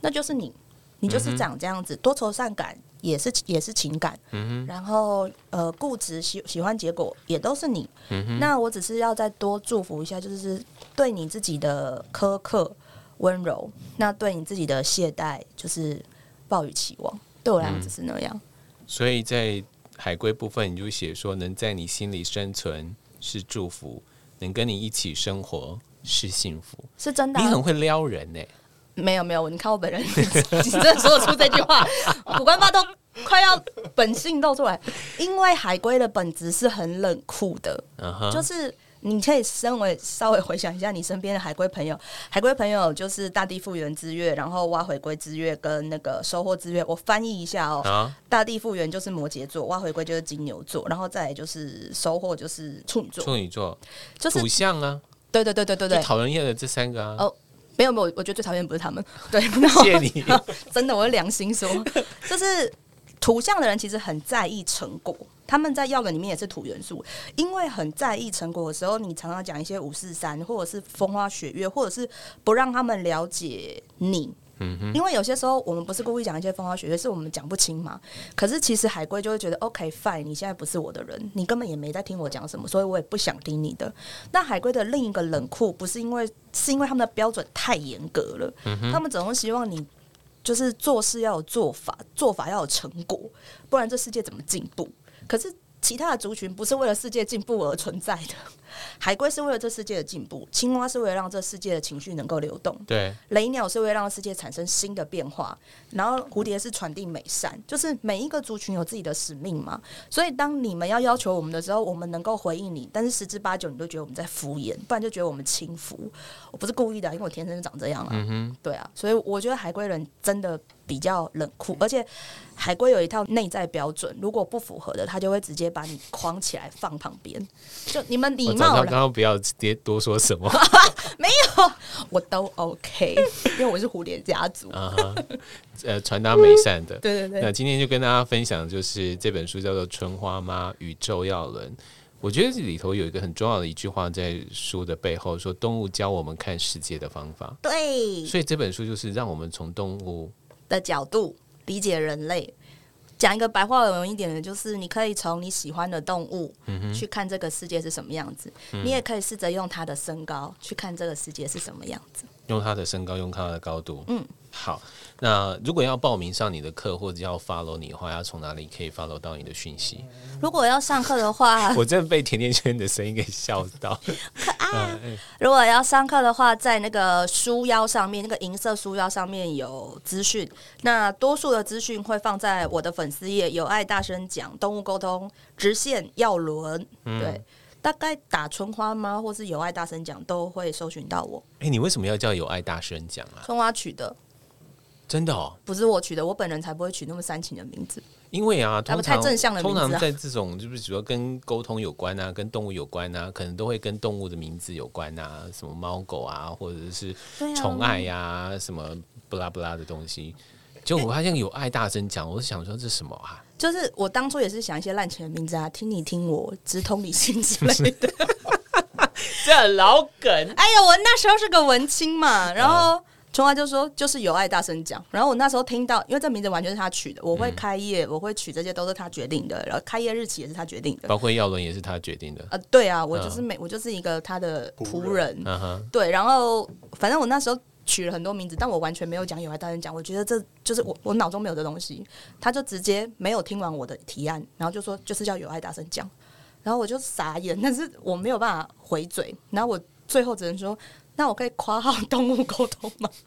那就是你，你就是长这样子，多愁善感。也是也是情感，嗯、然后呃固执喜喜欢结果也都是你，嗯、那我只是要再多祝福一下，就是对你自己的苛刻温柔，那对你自己的懈怠就是抱以期望，对我来讲只是那样。嗯、所以在海龟部分，你就写说能在你心里生存是祝福，能跟你一起生活是幸福，是真的、啊。你很会撩人呢、欸。没有没有，你看我本人，<laughs> 你真的说得出这句话，五官发都快要本性露出来。因为海龟的本质是很冷酷的，uh huh. 就是你可以身为稍微回想一下你身边的海龟朋友，海龟朋友就是大地复原之月，然后挖回归之月跟那个收获之月。我翻译一下哦，uh huh. 大地复原就是摩羯座，挖回归就是金牛座，然后再来就是收获就是处女座，处女座就是土象啊，对对对对对对，讨人厌的这三个啊。Oh, 没有没有，我觉得最讨厌不是他们。<laughs> 对，谢谢你。<laughs> 真的，我的良心说，就是土象的人其实很在意成果，他们在药的里面也是土元素，因为很在意成果的时候，你常常讲一些五四三，或者是风花雪月，或者是不让他们了解你。因为有些时候我们不是故意讲一些风花雪月，是我们讲不清嘛。可是其实海龟就会觉得，OK fine，你现在不是我的人，你根本也没在听我讲什么，所以我也不想听你的。那海龟的另一个冷酷，不是因为，是因为他们的标准太严格了。嗯，他们总是希望你就是做事要有做法，做法要有成果，不然这世界怎么进步？可是其他的族群不是为了世界进步而存在的。海龟是为了这世界的进步，青蛙是为了让这世界的情绪能够流动，对，雷鸟是为了让世界产生新的变化，然后蝴蝶是传递美善，就是每一个族群有自己的使命嘛。所以当你们要要求我们的时候，我们能够回应你，但是十之八九你都觉得我们在敷衍，不然就觉得我们轻浮。我不是故意的，因为我天生就长这样啊。嗯哼，对啊，所以我觉得海龟人真的比较冷酷，而且海龟有一套内在标准，如果不符合的，他就会直接把你框起来放旁边。就你们礼貌。刚刚不要别多说什么，<laughs> 没有，我都 OK，因为我是蝴蝶家族啊，呃，传达美善的，<laughs> 对对对。那今天就跟大家分享，就是这本书叫做《春花妈宇宙耀伦》。我觉得这里头有一个很重要的一句话，在书的背后说，动物教我们看世界的方法。对，所以这本书就是让我们从动物的角度理解人类。讲一个白话文一点的，就是你可以从你喜欢的动物去看这个世界是什么样子，嗯、你也可以试着用它的身高去看这个世界是什么样子。用它的身高，用它的高度。嗯，好。那如果要报名上你的课，或者要 follow 你的话，要从哪里可以 follow 到你的讯息？如果要上课的话，<laughs> 我真的被甜甜圈的声音给笑到。<laughs> 如果要上课的话，在那个书腰上面，那个银色书腰上面有资讯。那多数的资讯会放在我的粉丝页，有爱大声讲动物沟通直线要轮。嗯、对，大概打春花吗或是有爱大声讲都会搜寻到我。哎、欸，你为什么要叫有爱大声讲啊？春花取的。真的哦，不是我取的，我本人才不会取那么煽情的名字。因为啊，通常太正向通常在这种就是主要跟沟通有关啊，<laughs> 跟动物有关啊，可能都会跟动物的名字有关啊，什么猫狗啊，或者是宠爱呀、啊，什么不拉不拉的东西。就我发现有爱大声讲，我是想说这是什么啊？就是我当初也是想一些滥情的名字啊，听你听我，直通理性之类的。<laughs> 这很老梗。哎呀，我那时候是个文青嘛，然后。嗯春花就说：“就是有爱大声讲。”然后我那时候听到，因为这名字完全是他取的。我会开业，我会取这些都是他决定的。然后开业日期也是他决定的，包括耀伦也是他决定的。呃，对啊，我就是每我就是一个他的仆人。对，然后反正我那时候取了很多名字，但我完全没有讲有爱大声讲。我觉得这就是我我脑中没有的东西。他就直接没有听完我的提案，然后就说就是叫有爱大声讲。然后我就傻眼，但是我没有办法回嘴。然后我最后只能说。那我可以夸号动物沟通吗？<laughs>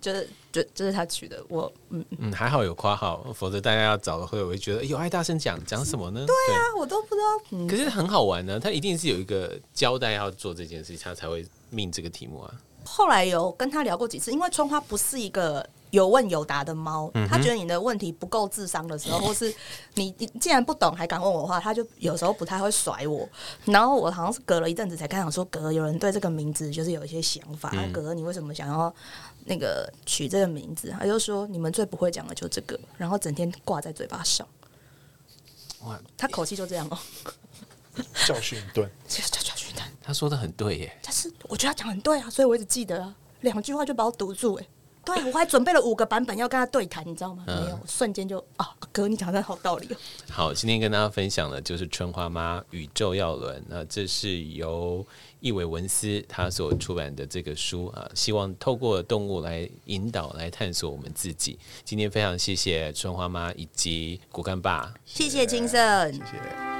就是，就就是他取的。我嗯嗯，还好有夸号，否则大家要找的会我会觉得有爱大声讲讲什么呢？对啊，对我都不知道。嗯、可是很好玩呢，他一定是有一个交代要做这件事情，他才会命这个题目啊。后来有跟他聊过几次，因为春花不是一个。有问有答的猫，他觉得你的问题不够智商的时候，<laughs> 或是你你既然不懂还敢问我的话，他就有时候不太会甩我。然后我好像是隔了一阵子才开始说，哥有人对这个名字就是有一些想法。哥，你为什么想要那个取这个名字？他就说你们最不会讲的就这个，然后整天挂在嘴巴上。哇，他口气就这样哦，教训一顿，<laughs> 教教训一顿。他说的很对耶，但是我觉得他讲很对啊，所以我一直记得啊，两句话就把我堵住哎。对，我还准备了五个版本要跟他对谈，你知道吗？嗯、没有，瞬间就啊，哥，你讲的好道理哦。好，今天跟大家分享的就是《春花妈宇宙要轮》，那这是由易伟文斯他所出版的这个书啊，希望透过动物来引导、来探索我们自己。今天非常谢谢春花妈以及骨干爸，谢谢金盛，谢谢。